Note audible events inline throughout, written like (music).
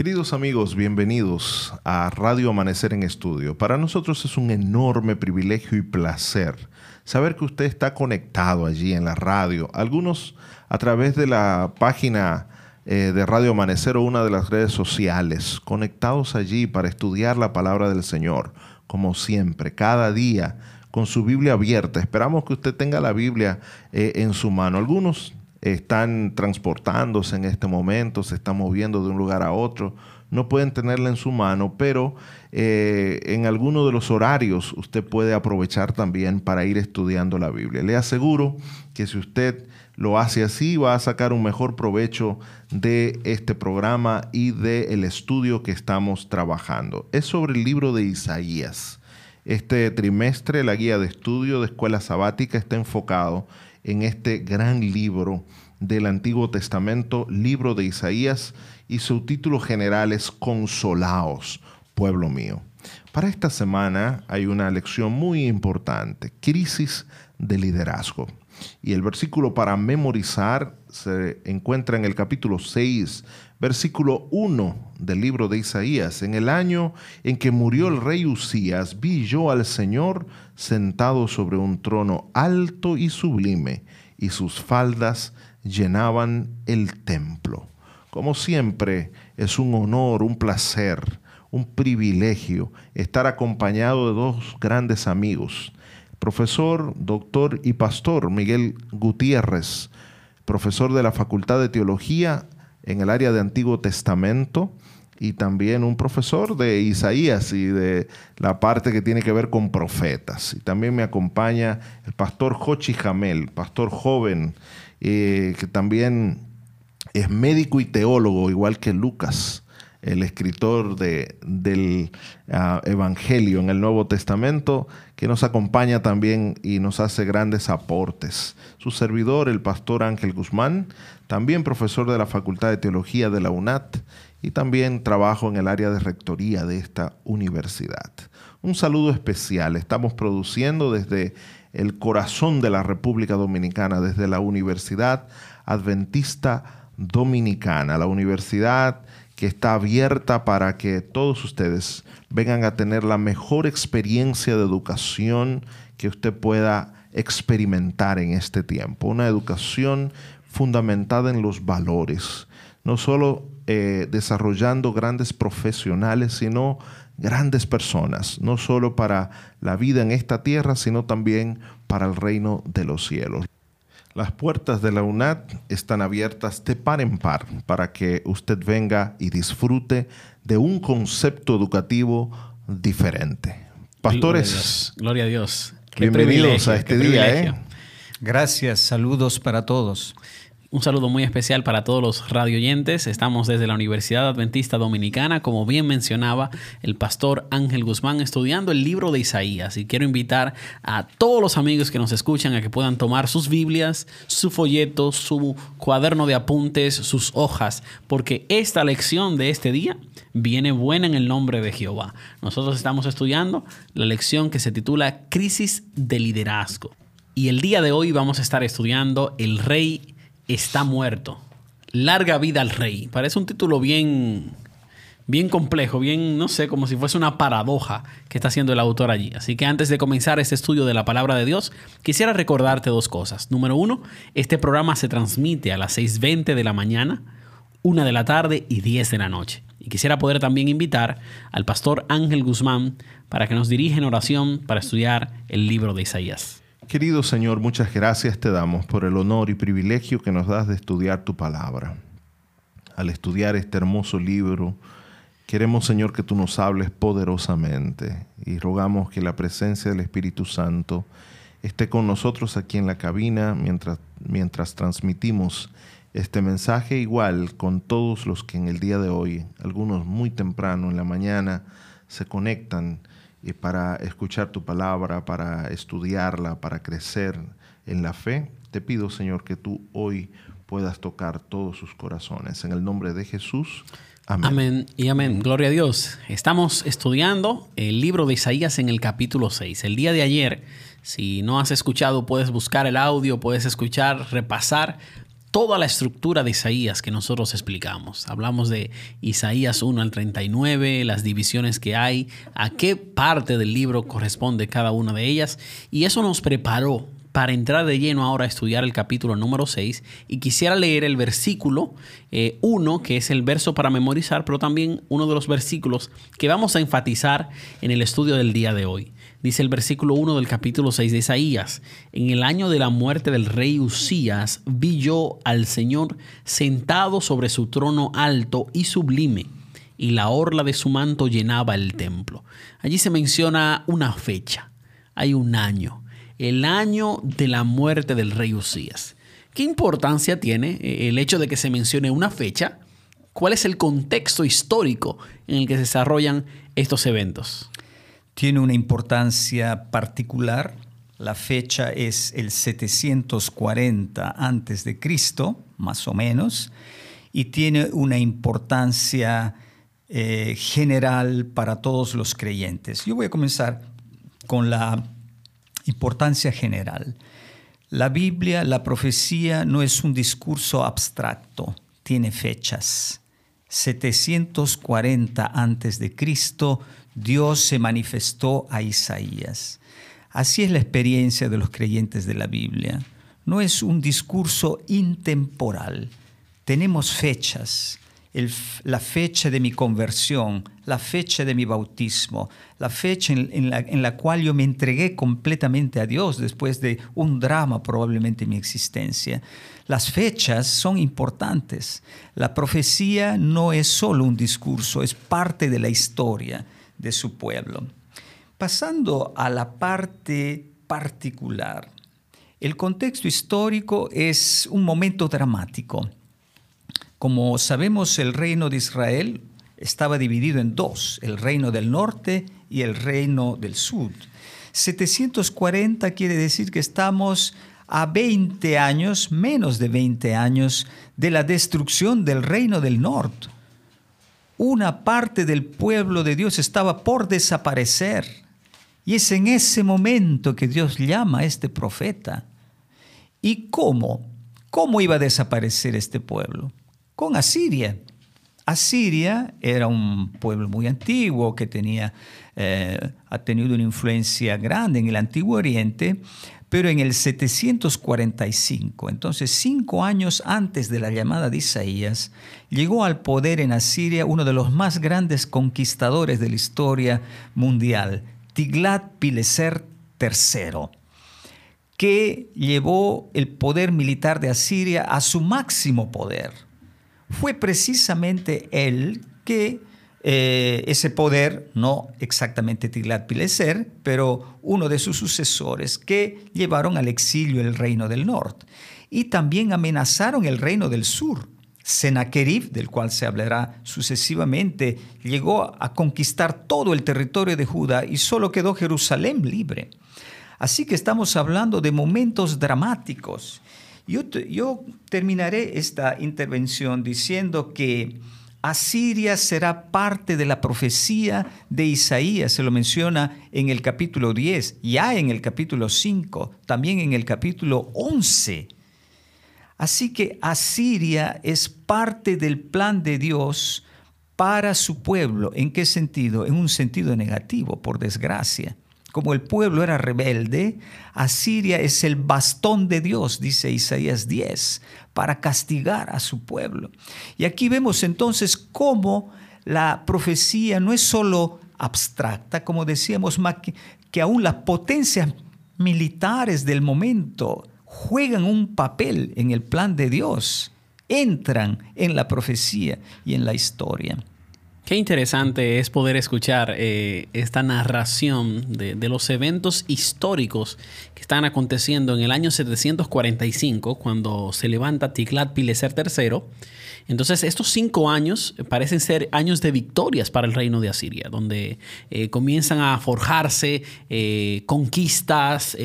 Queridos amigos, bienvenidos a Radio Amanecer en Estudio. Para nosotros es un enorme privilegio y placer saber que usted está conectado allí en la radio. Algunos a través de la página eh, de Radio Amanecer o una de las redes sociales, conectados allí para estudiar la palabra del Señor, como siempre, cada día, con su Biblia abierta. Esperamos que usted tenga la Biblia eh, en su mano. Algunos están transportándose en este momento, se están moviendo de un lugar a otro, no pueden tenerla en su mano, pero eh, en alguno de los horarios usted puede aprovechar también para ir estudiando la Biblia. Le aseguro que si usted lo hace así, va a sacar un mejor provecho de este programa y del estudio que estamos trabajando. Es sobre el libro de Isaías. Este trimestre, la guía de estudio de escuela sabática está enfocado en este gran libro del Antiguo Testamento, libro de Isaías, y su título general es Consolaos, pueblo mío. Para esta semana hay una lección muy importante, crisis de liderazgo. Y el versículo para memorizar se encuentra en el capítulo 6, versículo 1 del libro de Isaías. En el año en que murió el rey Usías, vi yo al Señor sentado sobre un trono alto y sublime, y sus faldas llenaban el templo. Como siempre, es un honor, un placer, un privilegio estar acompañado de dos grandes amigos, profesor, doctor y pastor Miguel Gutiérrez, profesor de la Facultad de Teología en el área de Antiguo Testamento y también un profesor de Isaías y de la parte que tiene que ver con profetas. Y también me acompaña el pastor Jochi Jamel, pastor joven, eh, que también es médico y teólogo, igual que Lucas el escritor de, del ah, Evangelio en el Nuevo Testamento, que nos acompaña también y nos hace grandes aportes. Su servidor, el pastor Ángel Guzmán, también profesor de la Facultad de Teología de la UNAT y también trabajo en el área de rectoría de esta universidad. Un saludo especial. Estamos produciendo desde el corazón de la República Dominicana, desde la Universidad Adventista Dominicana, la universidad que está abierta para que todos ustedes vengan a tener la mejor experiencia de educación que usted pueda experimentar en este tiempo. Una educación fundamentada en los valores, no solo eh, desarrollando grandes profesionales, sino grandes personas, no solo para la vida en esta tierra, sino también para el reino de los cielos. Las puertas de la UNAT están abiertas de par en par para que usted venga y disfrute de un concepto educativo diferente. Pastores, gloria a Dios. bienvenidos a este día. ¿eh? Gracias, saludos para todos. Un saludo muy especial para todos los radioyentes. Estamos desde la Universidad Adventista Dominicana, como bien mencionaba el pastor Ángel Guzmán, estudiando el libro de Isaías. Y quiero invitar a todos los amigos que nos escuchan a que puedan tomar sus Biblias, su folleto, su cuaderno de apuntes, sus hojas, porque esta lección de este día viene buena en el nombre de Jehová. Nosotros estamos estudiando la lección que se titula Crisis de Liderazgo. Y el día de hoy vamos a estar estudiando el rey está muerto. Larga vida al rey. Parece un título bien, bien complejo, bien, no sé, como si fuese una paradoja que está haciendo el autor allí. Así que antes de comenzar este estudio de la palabra de Dios, quisiera recordarte dos cosas. Número uno, este programa se transmite a las 6.20 de la mañana, 1 de la tarde y 10 de la noche. Y quisiera poder también invitar al pastor Ángel Guzmán para que nos dirija en oración para estudiar el libro de Isaías. Querido Señor, muchas gracias te damos por el honor y privilegio que nos das de estudiar tu palabra. Al estudiar este hermoso libro, queremos, Señor, que tú nos hables poderosamente y rogamos que la presencia del Espíritu Santo esté con nosotros aquí en la cabina mientras, mientras transmitimos este mensaje, igual con todos los que en el día de hoy, algunos muy temprano en la mañana, se conectan y para escuchar tu palabra, para estudiarla, para crecer en la fe. Te pido, Señor, que tú hoy puedas tocar todos sus corazones. En el nombre de Jesús. Amén. Amén y amén. Gloria a Dios. Estamos estudiando el libro de Isaías en el capítulo 6. El día de ayer, si no has escuchado, puedes buscar el audio, puedes escuchar, repasar toda la estructura de Isaías que nosotros explicamos. Hablamos de Isaías 1 al 39, las divisiones que hay, a qué parte del libro corresponde cada una de ellas, y eso nos preparó para entrar de lleno ahora a estudiar el capítulo número 6 y quisiera leer el versículo 1, eh, que es el verso para memorizar, pero también uno de los versículos que vamos a enfatizar en el estudio del día de hoy. Dice el versículo 1 del capítulo 6 de Isaías, en el año de la muerte del rey Usías vi yo al Señor sentado sobre su trono alto y sublime, y la orla de su manto llenaba el templo. Allí se menciona una fecha, hay un año el año de la muerte del rey Usías. ¿Qué importancia tiene eh, el hecho de que se mencione una fecha? ¿Cuál es el contexto histórico en el que se desarrollan estos eventos? Tiene una importancia particular. La fecha es el 740 antes de Cristo, más o menos, y tiene una importancia eh, general para todos los creyentes. Yo voy a comenzar con la Importancia general. La Biblia, la profecía, no es un discurso abstracto, tiene fechas. 740 antes de Cristo, Dios se manifestó a Isaías. Así es la experiencia de los creyentes de la Biblia. No es un discurso intemporal. Tenemos fechas la fecha de mi conversión, la fecha de mi bautismo, la fecha en, la, en, la, cual yo me entregué completamente a Dios después de un drama probablemente en mi existencia. Las fechas son importantes. La profecía no es solo un discurso, es parte de la historia de su pueblo. Pasando a la parte particular, el contexto histórico es un momento dramático como sabemos, el reino de Israel estaba dividido en dos, el reino del norte y el reino del sur. 740 quiere decir que estamos a 20 años, menos de 20 años, de la destrucción del reino del norte. Una parte del pueblo de Dios estaba por desaparecer. Y es en ese momento que Dios llama a este profeta. ¿Y cómo? ¿Cómo iba a desaparecer este pueblo? con Asiria. Asiria era un pueblo muy antiguo que tenía, eh, ha tenido una influencia grande en el Antiguo Oriente, pero en el 745, entonces cinco años antes de la llamada de Isaías, llegó al poder en Asiria uno de los más grandes conquistadores de la historia mundial, Tiglat-Pileser III, que llevó el poder militar de Asiria a su máximo poder. Fue precisamente él que eh, ese poder, no exactamente Tiglat-Pileser, pero uno de sus sucesores que llevaron al exilio el reino del norte y también amenazaron el reino del sur. Sennacherib, del cual se hablará sucesivamente, llegó a conquistar todo el territorio de Judá y solo quedó Jerusalén libre. Así que estamos hablando de momentos dramáticos yo, terminaré esta intervención diciendo que Asiria será parte de la profecía de Isaías, se lo menciona en el capítulo 10, ya en el capítulo 5, también en el capítulo 11. Así que Asiria es parte del plan de Dios para su pueblo. ¿En qué sentido? En un sentido negativo, por desgracia. Como el pueblo era rebelde, Asiria es el bastón de Dios, dice Isaías 10, para castigar a su pueblo. Y aquí vemos entonces cómo la profecía no es solo abstracta, como decíamos, que aún las potencias militares del momento juegan un papel en el plan de Dios, entran en la profecía y en la historia. Qué interesante es poder escuchar eh, esta narración de, los eventos históricos que están aconteciendo en el año 745, cuando se levanta Tiglat-Pileser III. Entonces, estos cinco años parecen ser años de victorias para el reino de Asiria, donde eh, comienzan a forjarse eh, conquistas,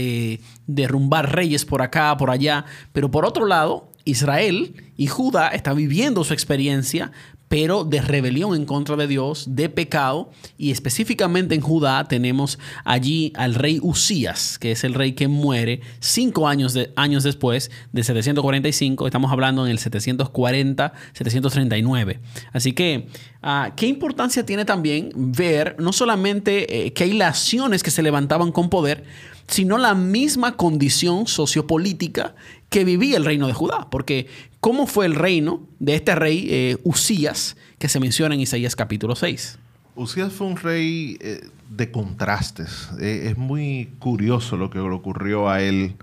derrumbar reyes por acá, por allá. Pero por otro lado, Israel y Judá están viviendo su experiencia, pero de rebelión en contra de Dios, de pecado, y específicamente en Judá tenemos allí al rey Usías, que es el rey que muere cinco años, de, años después de 745, estamos hablando en el 740-739. Así que, ah, ¿qué importancia tiene también ver no solamente eh, que hay naciones que se levantaban con poder, sino la misma condición sociopolítica que vivía el reino de Judá. Porque ¿cómo fue el reino de este rey eh, Usías que se menciona en Isaías capítulo 6? Usías fue un rey eh, de contrastes. Eh, es muy curioso lo que le ocurrió a él.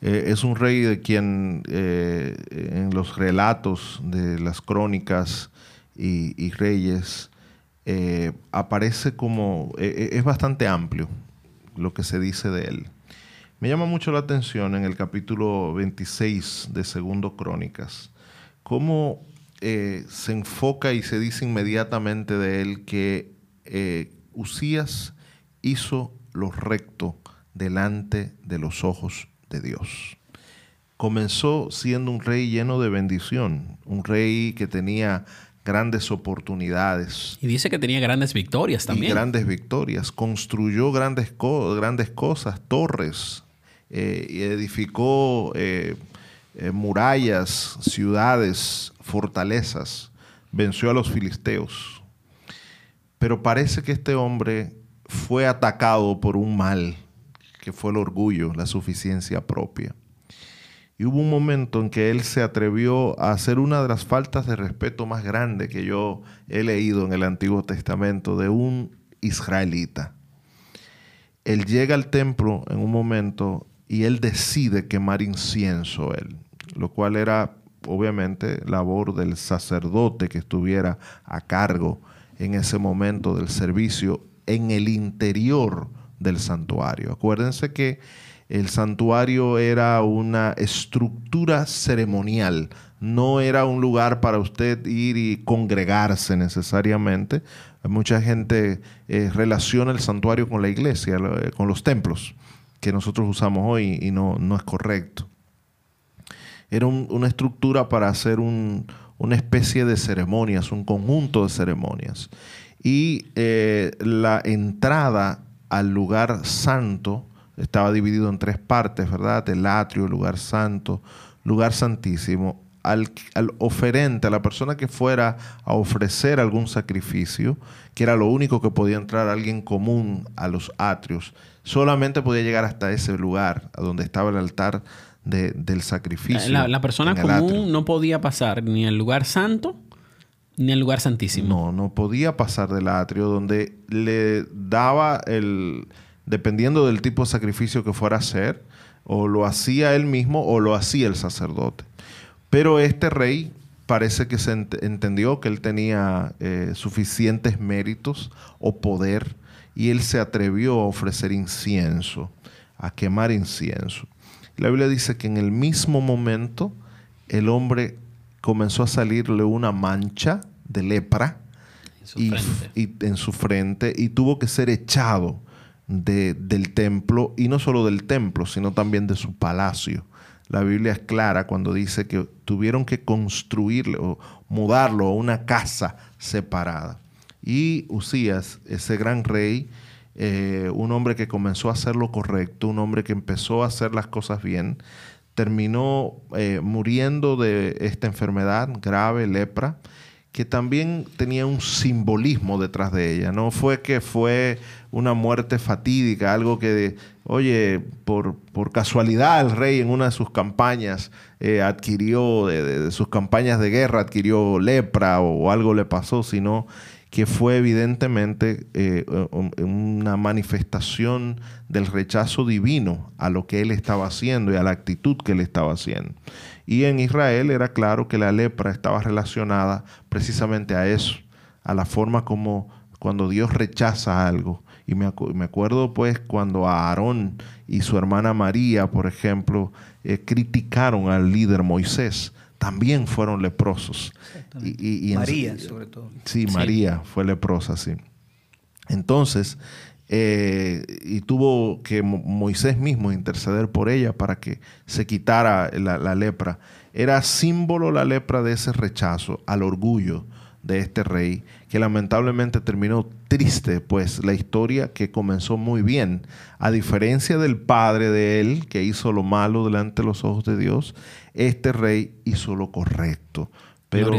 es un rey de quien en los relatos de las crónicas y reyes aparece como... es bastante amplio lo que se dice de él. Me llama mucho la atención en el capítulo 26 de Segundo Crónicas, cómo eh, se enfoca y se dice inmediatamente de él que eh, Usías hizo lo recto delante de los ojos de Dios. Comenzó siendo un rey lleno de bendición, un rey que tenía grandes oportunidades. Y dice que tenía grandes victorias también. grandes victorias. Construyó grandes, grandes cosas, torres, eh, y edificó eh, eh, murallas, ciudades, fortalezas. Venció a los filisteos. Pero parece que este hombre fue atacado por un mal, que fue el orgullo, la suficiencia propia. Y hubo un momento en que él se atrevió a hacer una de las faltas de respeto más grandes que yo he leído en el Antiguo Testamento de un israelita. Él llega al templo en un momento y él decide quemar incienso él, lo cual era obviamente labor del sacerdote que estuviera a cargo en ese momento del servicio en el interior del santuario. Acuérdense que el santuario era una estructura ceremonial, no era un lugar para usted ir y congregarse necesariamente. Mucha gente eh, relaciona el santuario con la iglesia, eh, con los templos que nosotros usamos hoy y no, no es correcto. Era una estructura para hacer una especie de ceremonias, un conjunto de ceremonias. Y eh, la entrada al lugar santo, estaba dividido en tres partes, ¿verdad? El atrio, lugar santo, lugar santísimo. Al, al, oferente, a la persona que fuera a ofrecer algún sacrificio, que era lo único que podía entrar alguien común a los atrios, solamente podía llegar hasta ese lugar, a donde estaba el altar del sacrificio. La, persona común no podía pasar ni al lugar santo ni al lugar santísimo. No, no podía pasar del atrio, donde le daba el dependiendo del tipo de sacrificio que fuera a hacer, o lo hacía él mismo o lo hacía el sacerdote. Pero este rey parece que se entendió que él tenía eh, suficientes méritos o poder y él se atrevió a ofrecer incienso, a quemar incienso. La Biblia dice que en el mismo momento el hombre comenzó a salirle una mancha de lepra y, en su frente y tuvo que ser echado del templo, y no solo del templo, sino también de su palacio. La Biblia es clara cuando dice que tuvieron que construirle o mudarlo a una casa separada. Y Usías, ese gran rey, eh, un hombre que comenzó a hacer lo correcto, un hombre que empezó a hacer las cosas bien, terminó eh, muriendo de esta enfermedad grave, lepra, que también tenía un simbolismo detrás de ella. No fue que fue una muerte fatídica, algo que, oye, por, por casualidad el rey en una de sus campañas eh, adquirió, de, sus campañas de guerra, adquirió lepra o, algo le pasó, sino que fue evidentemente eh, una manifestación del rechazo divino a lo que él estaba haciendo y a la actitud que él estaba haciendo. Y en Israel era claro que la lepra estaba relacionada precisamente a eso, a la forma como cuando Dios rechaza algo. Y me, acuerdo pues cuando Aarón y su hermana María, por ejemplo, eh, criticaron al líder Moisés, también fueron leprosos. Y, María, sobre todo. Sí, María fue leprosa, sí. Entonces, eh, y tuvo que Moisés mismo interceder por ella para que se quitara la, lepra. Era símbolo la lepra de ese rechazo al orgullo, de este rey, que lamentablemente terminó triste, pues la historia que comenzó muy bien, a diferencia del padre de él, que hizo lo malo delante de los ojos de Dios, este rey hizo lo correcto. Pero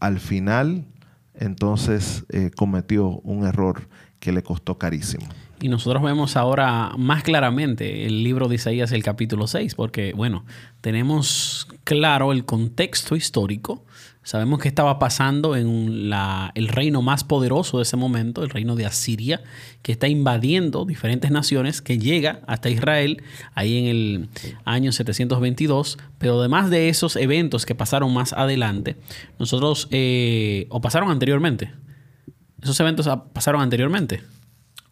al final, entonces, eh, cometió un error que le costó carísimo. Y nosotros vemos ahora más claramente el libro de Isaías, el capítulo 6, porque, bueno, tenemos claro el contexto histórico Sabemos que estaba pasando en el reino más poderoso de ese momento, el reino de Asiria, que está invadiendo diferentes naciones, que llega hasta Israel ahí en el año 722. Pero además de esos eventos que pasaron más adelante, nosotros, eh, o pasaron anteriormente, esos eventos pasaron anteriormente.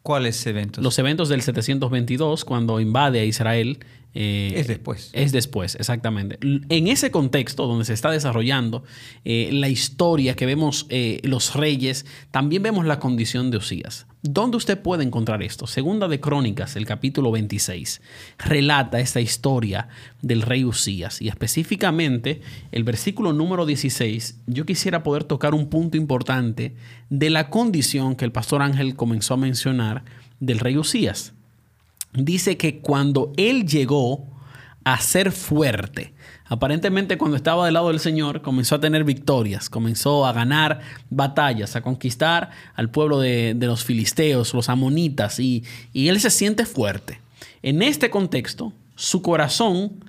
¿Cuáles eventos? Los eventos del 722, cuando invade a Israel eh, es después. Es después, exactamente. En ese contexto donde se está desarrollando eh, la historia que vemos eh, los reyes, también vemos la condición de Osías. ¿Dónde usted puede encontrar esto? Segunda de Crónicas, el capítulo 26, relata esta historia del rey Usías y específicamente el versículo número 16. Yo quisiera poder tocar un punto importante de la condición que el pastor Ángel comenzó a mencionar del rey Usías dice que cuando él llegó a ser fuerte, aparentemente cuando estaba del lado del Señor, comenzó a tener victorias, comenzó a ganar batallas, a conquistar al pueblo de, los filisteos, los amonitas, y, él se siente fuerte. En este contexto, su corazón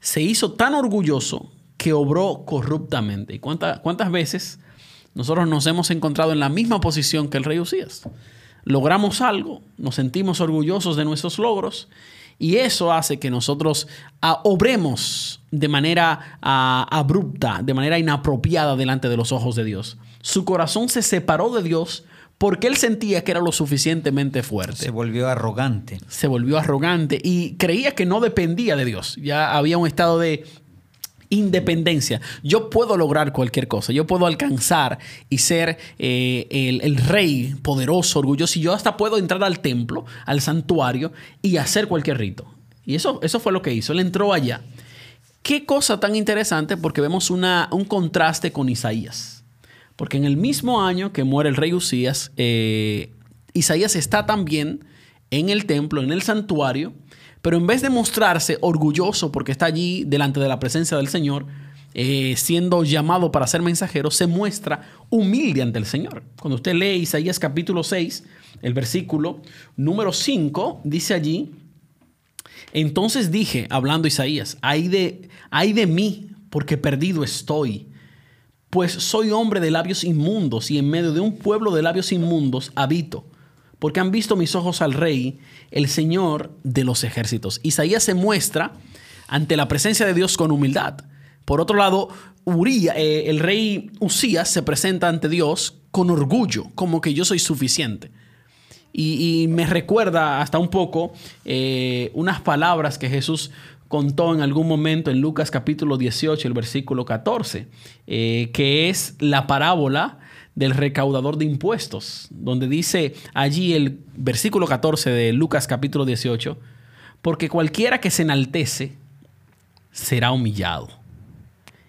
se hizo tan orgulloso que obró corruptamente. ¿Y cuántas, cuántas veces nosotros nos hemos encontrado en la misma posición que el rey Usías? logramos algo, nos sentimos orgullosos de nuestros logros y eso hace que nosotros ah, obremos de manera ah, abrupta, de manera inapropiada delante de los ojos de Dios. Su corazón se separó de Dios porque él sentía que era lo suficientemente fuerte. Se volvió arrogante. Se volvió arrogante y creía que no dependía de Dios. Ya había un estado de independencia. Yo puedo lograr cualquier cosa. Yo puedo alcanzar y ser eh, el, rey poderoso, orgulloso. Y yo hasta puedo entrar al templo, al santuario y hacer cualquier rito. Y eso, eso fue lo que hizo. Él entró allá. Qué cosa tan interesante porque vemos un contraste con Isaías. Porque en el mismo año que muere el rey Usías, eh, Isaías está también en el templo, en el santuario, pero en vez de mostrarse orgulloso porque está allí delante de la presencia del Señor, eh, siendo llamado para ser mensajero, se muestra humilde ante el Señor. Cuando usted lee Isaías capítulo 6, el versículo número 5, dice allí, entonces dije, hablando Isaías, ay de, ay de mí, porque perdido estoy, pues soy hombre de labios inmundos y en medio de un pueblo de labios inmundos habito porque han visto mis ojos al rey, el Señor de los ejércitos. Isaías se muestra ante la presencia de Dios con humildad. Por otro lado, Uría, eh, el rey Usías se presenta ante Dios con orgullo, como que yo soy suficiente. Y, me recuerda hasta un poco eh, unas palabras que Jesús contó en algún momento en Lucas capítulo 18, el versículo 14, eh, que es la parábola del recaudador de impuestos, donde dice allí el versículo 14 de Lucas capítulo 18, porque cualquiera que se enaltece será humillado,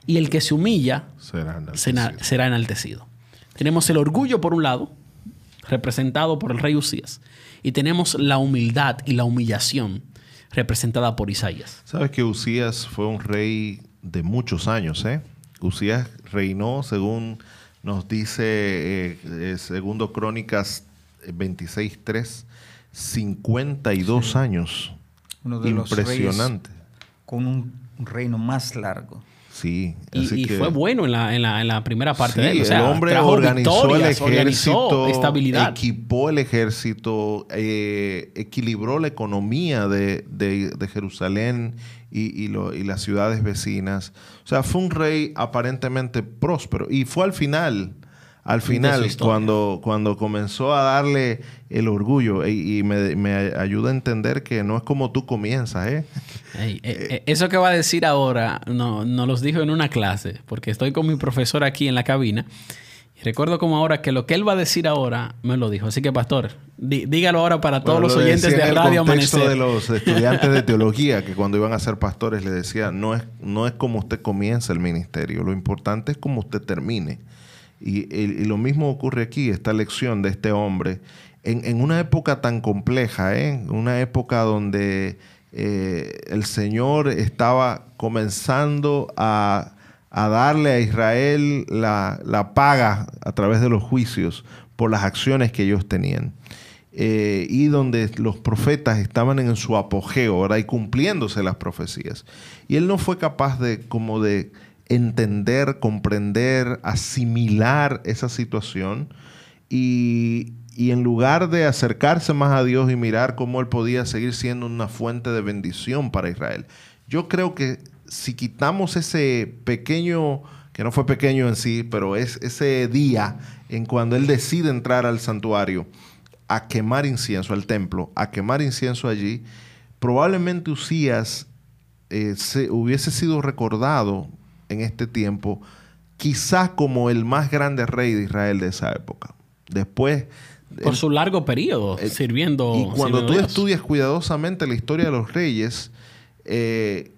y el que se humilla será enaltecido. Tenemos el orgullo por un lado, representado por el rey Usías, y tenemos la humildad y la humillación representada por Isaías. Sabes que Usías fue un rey de muchos años, ¿eh? Usías reinó según nos dice eh, eh, segundo Crónicas 26.3, 52 años. Uno de Impresionante. con un reino más largo. Sí, y, fue bueno en la, primera parte de él. el hombre organizó el ejército, estabilidad. equipó el ejército, eh, equilibró la economía de, Jerusalén y, las ciudades vecinas. O sea, fue un rey aparentemente próspero. Y fue al final, al final, cuando, cuando comenzó a darle el orgullo y, me, ayuda a entender que no es como tú comienzas, ¿eh? eh, eh eso que va a decir ahora, no, no los dijo en una clase, porque estoy con mi profesor aquí en la cabina. Y recuerdo como ahora que lo que él va a decir ahora me lo dijo. Así que, pastor, dígalo ahora para todos los oyentes de Radio Amanecer. de los estudiantes de teología que cuando iban a ser pastores le decía, no es, no es como usted comienza el ministerio, lo importante es como usted termine. Y, lo mismo ocurre aquí, esta lección de este hombre, en, en una época tan compleja, ¿eh? una época donde eh, el Señor estaba comenzando a, a darle a Israel la, la, paga a través de los juicios por las acciones que ellos tenían. Eh, y donde los profetas estaban en su apogeo, ¿verdad? Y cumpliéndose las profecías. Y él no fue capaz de como de entender, comprender, asimilar esa situación y, y en lugar de acercarse más a Dios y mirar cómo Él podía seguir siendo una fuente de bendición para Israel, yo creo que si quitamos ese pequeño, que no fue pequeño en sí, pero es ese día en cuando Él decide entrar al santuario a quemar incienso, al templo, a quemar incienso allí, probablemente Usías eh, se, hubiese sido recordado en este tiempo quizás como el más grande rey de Israel de esa época. Después por su largo periodo sirviendo. Y cuando tú estudias cuidadosamente la historia de los reyes, eh,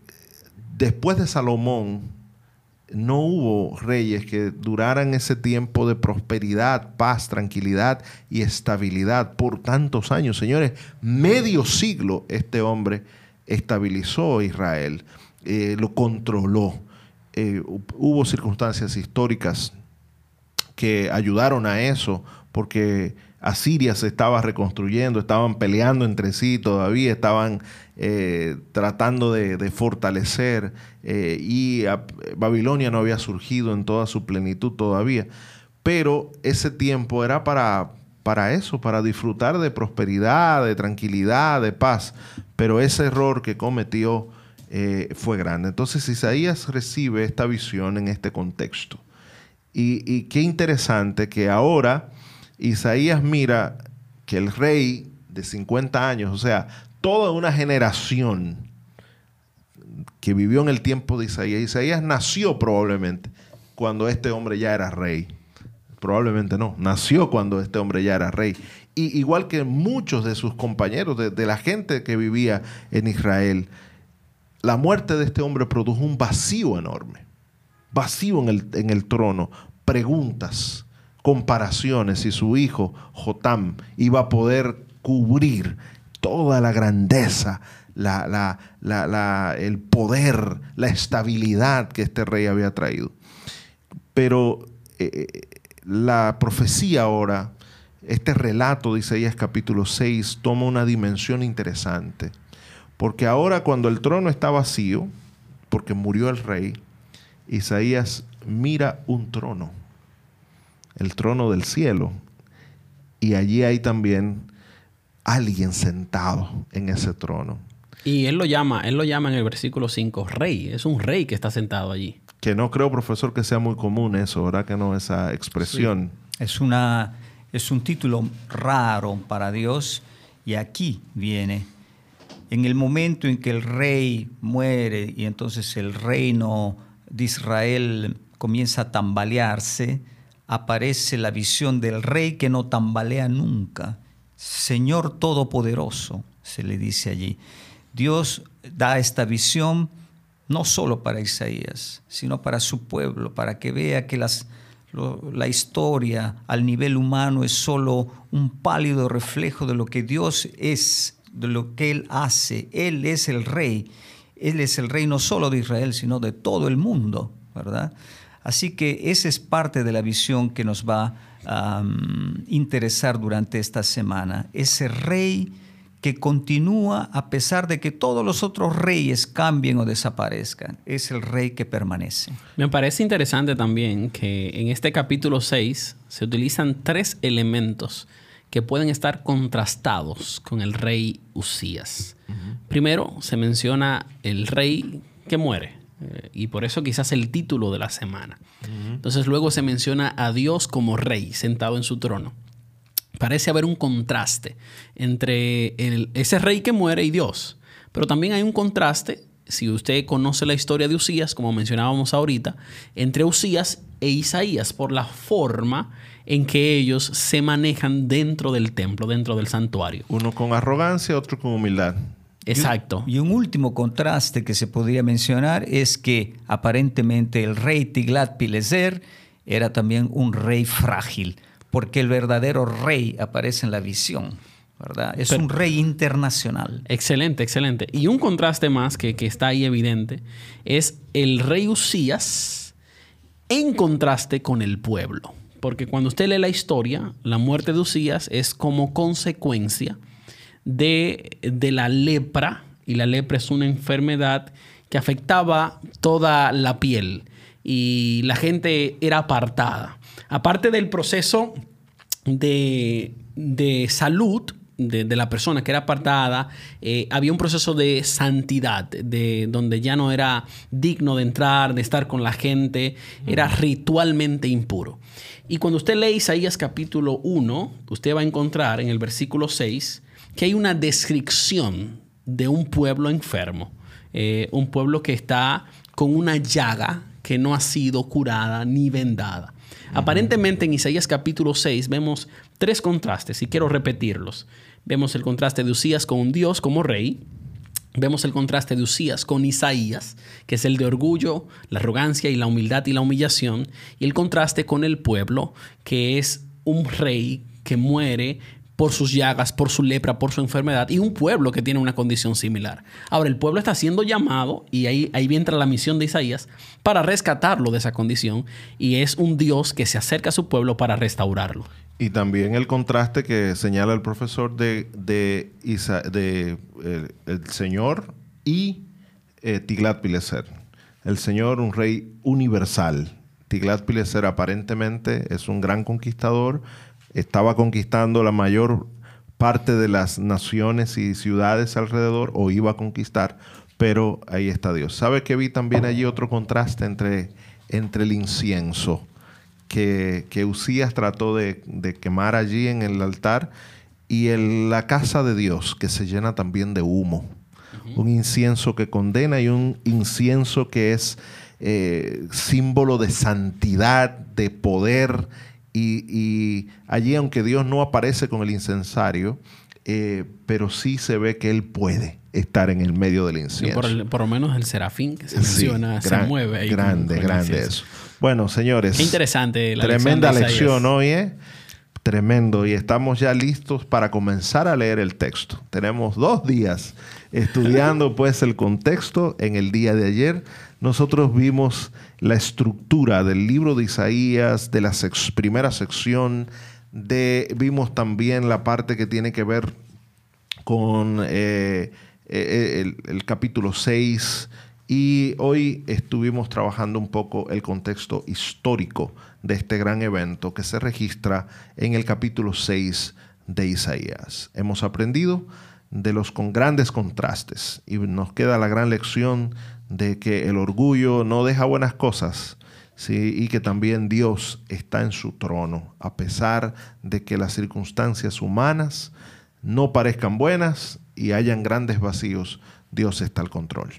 después de Salomón, no hubo reyes que duraran ese tiempo de prosperidad, paz, tranquilidad y estabilidad por tantos años. Señores, medio siglo este hombre estabilizó Israel, eh, lo controló. Hubo circunstancias históricas que ayudaron a eso, porque Asiria se estaba reconstruyendo, estaban peleando entre sí todavía, estaban eh, tratando de, fortalecer eh, y Babilonia no había surgido en toda su plenitud todavía. Pero ese tiempo era para eso, para disfrutar de prosperidad, de tranquilidad, de paz. Pero ese error que cometió eh, fue grande. Entonces Isaías recibe esta visión en este contexto. Y, qué interesante que ahora Isaías mira que el rey de 50 años, o sea, toda una generación que vivió en el tiempo de Isaías, Isaías nació probablemente cuando este hombre ya era rey. Probablemente no, nació cuando este hombre ya era rey. Y igual que muchos de sus compañeros, de, la gente que vivía en Israel, la muerte de este hombre produjo un vacío enorme. Vacío en el, en el trono, preguntas, comparaciones si su hijo Jotam iba a poder cubrir toda la grandeza, el poder, la estabilidad que este rey había traído. Pero eh, eh, la profecía ahora, este relato de Isaías capítulo 6, toma una dimensión interesante. Porque ahora cuando el trono está vacío, porque murió el rey, Isaías mira un trono el trono del cielo. Y allí hay también alguien sentado en ese trono. Y él lo llama, él lo llama en el versículo 5 rey. Es un rey que está sentado allí. Que no creo, profesor, que sea muy común eso, ¿verdad? Que no, esa expresión. Es, una, es un título raro para Dios. Y aquí viene, en el momento en que el rey muere y entonces el reino de Israel comienza a tambalearse, aparece la visión del rey que no tambalea nunca. Señor Todopoderoso, se le dice allí. Dios da esta visión no solo para Isaías, sino para su pueblo, para que vea que la historia al nivel humano es solo un pálido reflejo de lo que Dios es, de lo que Él hace. Él es el rey. Él es el rey no solo de Israel, sino de todo el mundo, ¿verdad? Así que esa es parte de la visión que nos va a interesar durante esta semana. Ese rey que continúa a pesar de que todos los otros reyes cambien o desaparezcan. Es el rey que permanece. Me parece interesante también que en este capítulo 6 se utilizan tres elementos que pueden estar contrastados con el rey Usías. Primero se menciona el rey que muere, eh, y por eso quizás el título de la semana. Entonces luego se menciona a Dios como rey sentado en su trono. Parece haber un contraste entre ese rey que muere y Dios. Pero también hay un contraste, si usted conoce la historia de Usías, como mencionábamos ahorita, entre Usías e Isaías por la forma en que ellos se manejan dentro del templo, dentro del santuario. Uno con arrogancia, otro con humildad. Exacto. Y un, último contraste que se podría mencionar es que aparentemente el rey Tiglat-Pileser era también un rey frágil, porque el verdadero rey aparece en la visión. ¿Verdad? Es un rey internacional. Excelente, excelente. Y un contraste más que, que, está ahí evidente es el rey Usías en contraste con el pueblo. Porque cuando usted lee la historia, la muerte de Usías es como consecuencia de, de la lepra, y la lepra es una enfermedad que afectaba toda la piel y la gente era apartada. Aparte del proceso de, de salud de, de, la persona que era apartada, eh, había un proceso de santidad, de donde ya no era digno de entrar, de estar con la gente, era ritualmente impuro. Y cuando usted lee Isaías capítulo 1, usted va a encontrar en el versículo 6 que hay una descripción de un pueblo enfermo, eh, un pueblo que está con una llaga que no ha sido curada ni vendada. Aparentemente en Isaías capítulo 6 vemos tres contrastes y quiero repetirlos. Vemos el contraste de Usías con un Dios como rey. Vemos el contraste de Usías con Isaías, que es el de orgullo, la arrogancia y la humildad y la humillación. Y el contraste con el pueblo, que es un rey que muere por sus llagas, por su lepra, por su enfermedad, y un pueblo que tiene una condición similar. Ahora, el pueblo está siendo llamado, y ahí, ahí entra la misión de Isaías, para rescatarlo de esa condición, y es un Dios que se acerca a su pueblo para restaurarlo. Y también el contraste que señala el profesor de, de, Isa, de eh, el Señor y eh, Tiglat Pileser. El Señor, un rey universal. Tiglat Pileser aparentemente es un gran conquistador, estaba conquistando la mayor parte de las naciones y ciudades alrededor, o iba a conquistar, pero ahí está Dios. ¿Sabe que vi también allí otro contraste entre, entre el incienso? que, que Usías trató de, de, quemar allí en el altar y en la casa de Dios que se llena también de humo. Uh -huh. Un incienso que condena y un incienso que es eh, símbolo de santidad, de poder. Y, y, allí, aunque Dios no aparece con el incensario, eh, pero sí se ve que Él puede estar en el medio del incienso. Por, el, por, lo menos el serafín que se menciona sí, gran, se mueve. Ahí grande, con, con grande eso. Bueno, señores. Qué interesante la Tremenda lección, lección hoy, ¿eh? Tremendo. Y estamos ya listos para comenzar a leer el texto. Tenemos dos días estudiando (laughs) pues el contexto. En el día de ayer nosotros vimos la estructura del libro de Isaías, de la primera sección, vimos también la parte que tiene que ver con eh, el, el capítulo 6, y hoy estuvimos trabajando un poco el contexto histórico de este gran evento que se registra en el capítulo 6 de Isaías. Hemos aprendido de los con grandes contrastes y nos queda la gran lección de que el orgullo no deja buenas cosas, ¿sí? y que también Dios está en su trono, a pesar de que las circunstancias humanas no parezcan buenas y hayan grandes vacíos, Dios está al control.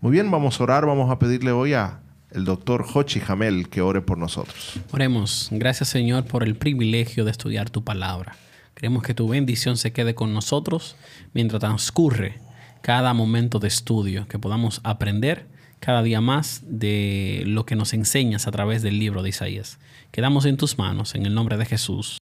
Muy bien, vamos a orar, vamos a pedirle hoy a el doctor Hochi Jamel que ore por nosotros. Oremos. Gracias Señor por el privilegio de estudiar tu palabra. Queremos que tu bendición se quede con nosotros mientras transcurre cada momento de estudio, que podamos aprender cada día más de lo que nos enseñas a través del libro de Isaías. Quedamos en tus manos, en el nombre de Jesús.